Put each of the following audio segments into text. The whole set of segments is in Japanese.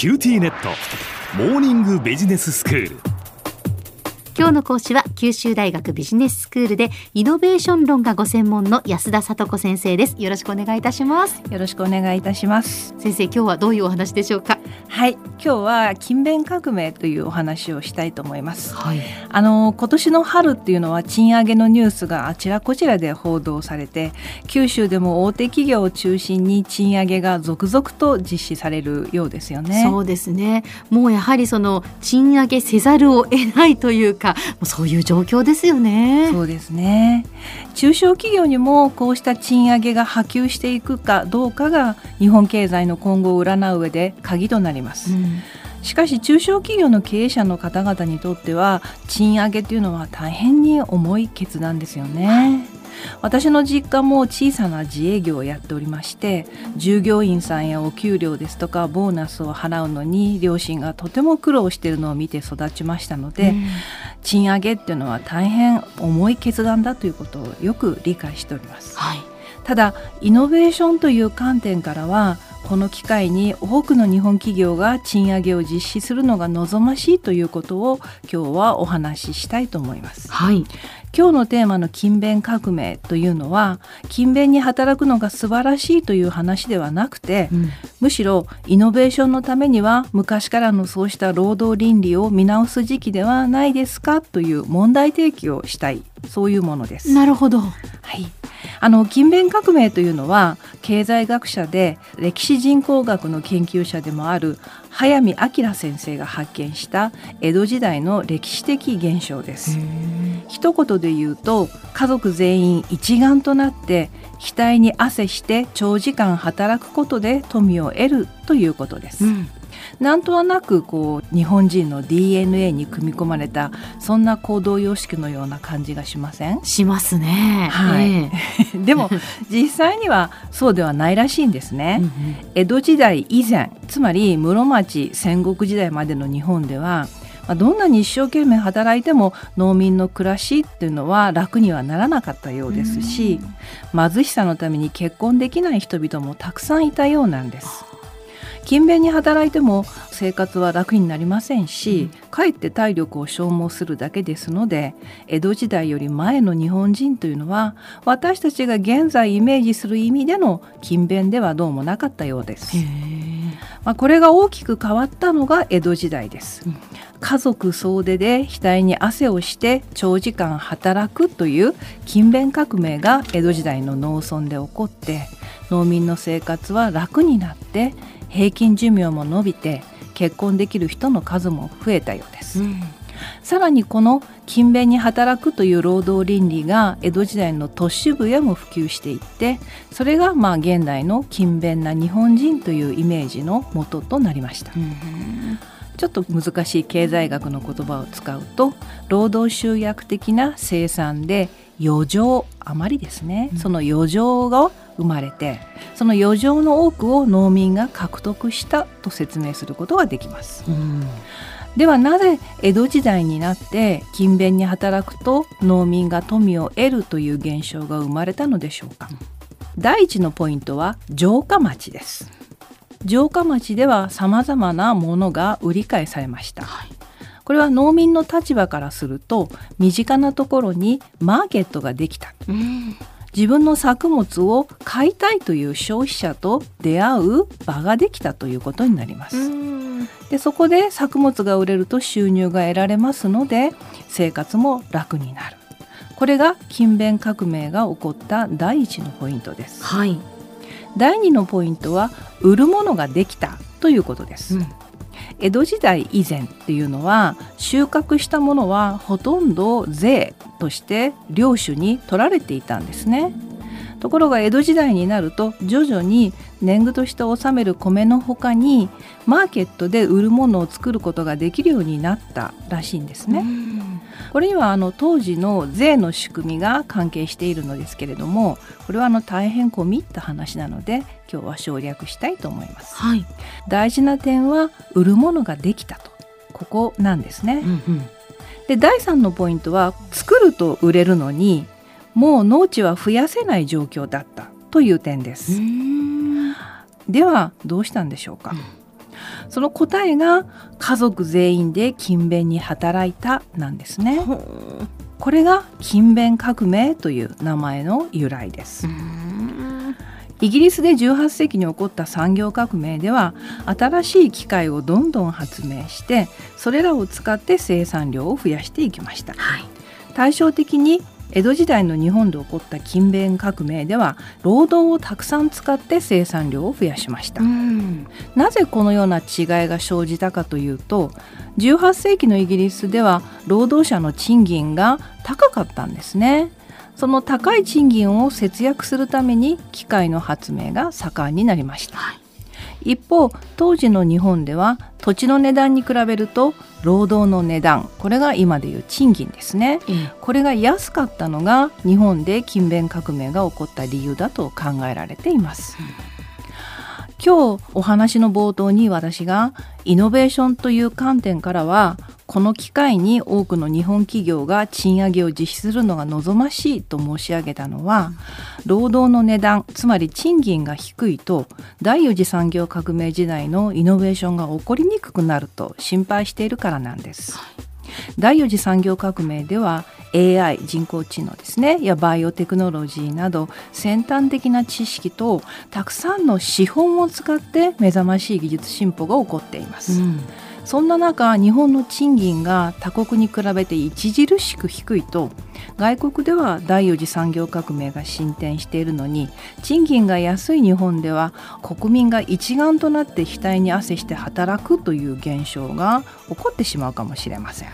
QTnet。モーニングビジネススクール。今日の講師は九州大学ビジネススクールでイノベーション論がご専門の安田聡子先生です。よろしくお願いいたします。よろしくお願いいたします。先生今日はどういうお話でしょうか？はい。今日は勤勉革命というお話をしたいと思います、はい、あの今年の春っていうのは賃上げのニュースがあちらこちらで報道されて九州でも大手企業を中心に賃上げが続々と実施されるようですよね。そうですね。もうやはりその賃上げせざるを得ないというかもうそういう状況ですよね。そうですね。中小企業にもこうした賃上げが波及していくかどうかが日本経済の今後を占う上で鍵となります、うん。しかし中小企業の経営者の方々にとっては賃上げというのは大変に重い決断ですよね。私の実家も小さな自営業をやっておりまして従業員さんやお給料ですとかボーナスを払うのに両親がとても苦労しているのを見て育ちましたので、うん賃上げっていうのは大変重い決断だということをよく理解しております。はいただイノベーションという観点からはこの機会に多くの日本企業が賃上げを実施するのが望ましいということを今日はお話ししたいと思います。はい。今日のテーマの勤勉革命というのは勤勉に働くのが素晴らしいという話ではなくて、うん。むしろイノベーションのためには昔からのそうした労働倫理を見直す時期ではないですかという問題提起をしたい。そういうものです。なるほど。はい、あの勤勉革命というのは経済学者で歴史人口学の研究者でもある早見明先生が発見した江戸時代の歴史的現象です。一言で言うと家族全員一丸となって額に汗して長時間働くことで富を得るということです。うんなんとなくこう日本人の DNA に組み込まれたそんな行動様式のような感じがしません？しますね。はい。ええ。でも実際にはそうではないらしいんですね。江戸時代以前つまり室町戦国時代までの日本ではまあどんなに一生懸命働いても農民の暮らしっていうのは楽にはならなかったようですし貧しさのために結婚できない人々もたくさんいたようなんです。勤勉に働いても生活は楽になりませんし、かえって体力を消耗するだけですので江戸時代より前の日本人というのは私たちが現在イメージする意味での勤勉ではどうもなかったようです。まあ、これが大きく変わったのが江戸時代です。うん家族総出で額に汗をして長時間働くという勤勉革命が江戸時代の農村で起こって農民の生活は楽になって平均寿命も伸びて結婚できる人の数も増えたようです。うん。さらにこの勤勉に働くという労働倫理が江戸時代の都市部へも普及していってそれがまあ現代の勤勉な日本人というイメージの元となりました。うんちょっと難しい経済学の言葉を使うと労働集約的な生産で余剰余りですね、うん。その余剰が生まれてその余剰の多くを農民が獲得したと説明することができます。うん。ではなぜ江戸時代になって勤勉に働くと農民が富を得るという現象が生まれたのでしょうか。第一のポイントは城下町です。城下町ではさまざまなものが売り買いされました。はいこれは農民の立場からすると身近なところにマーケットができた。うん自分の作物を買いたいという消費者と出会う場ができたということになります、うん。でそこで作物が売れると収入が得られますので生活も楽になる。これが勤勉革命が起こった第一のポイントです。はい。第二のポイントは売るものができたということです、うん江戸時代以前っていうのは収穫したものはほとんど税として領主に取られていたんですねところが江戸時代になると徐々に年貢として納める米のほかにマーケットで売るものを作ることができるようになったらしいんですね。うんこれにはあの当時の税の仕組みが関係しているのですけれどもこれはあの大変込み入った話なので今日は省略したいと思います。はい大事な点は売るものができたとここなんですね。うんうんで第3のポイントは作ると売れるのにもう農地は増やせない状況だったという点です。うんではどうしたんでしょうか、その答えが家族全員で勤勉に働いたなんですね。これが勤勉革命という名前の由来です。イギリスで18世紀に起こった産業革命では新しい機械をどんどん発明してそれらを使って生産量を増やしていきました。はい。対照的に江戸時代の日本で起こった勤勉革命では労働をたくさん使って生産量を増やしました、うん。なぜこのような違いが生じたかというと18世紀のイギリスでは労働者の賃金が高かったんですね。その高い賃金を節約するために機械の発明が盛んになりました、一方当時の日本では土地の値段に比べると労働の値段これが今でいう賃金ですねええ。これが安かったのが日本で勤勉革命が起こった理由だと考えられています。今日お話の冒頭に私がイノベーションという観点からはこの機会に多くの日本企業が賃上げを実施するのが望ましいと申し上げたのは労働の値段つまり賃金が低いと第四次産業革命時代のイノベーションが起こりにくくなると心配しているからなんです。第四次産業革命では AI 人工知能ですねやバイオテクノロジーなど先端的な知識とたくさんの資本を使って目覚ましい技術進歩が起こっています、うん。そんな中日本の賃金が他国に比べて著しく低いと外国では第四次産業革命が進展しているのに賃金が安い日本では国民が一丸となって額に汗して働くという現象が起こってしまうかもしれません。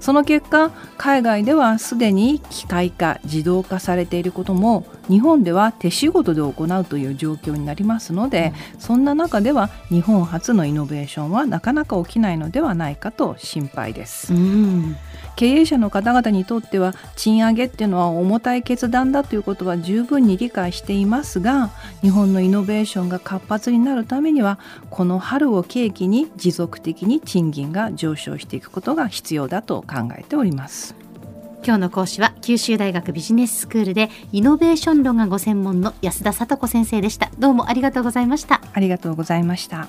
その結果海外ではすでに機械化自動化されていることも日本では手仕事で行うという状況になりますので、そんな中では日本初のイノベーションはなかなか起きないのではないかと心配です。うん。経営者の方々にとっては賃上げっていうのは重たい決断だということは十分に理解していますが日本のイノベーションが活発になるためにはこの春を契機に持続的に賃金が上昇していくことが必要だと考えております。今日の講師は九州大学ビジネススクールでイノベーション論がご専門の安田聡子先生でした。どうもありがとうございました。ありがとうございました。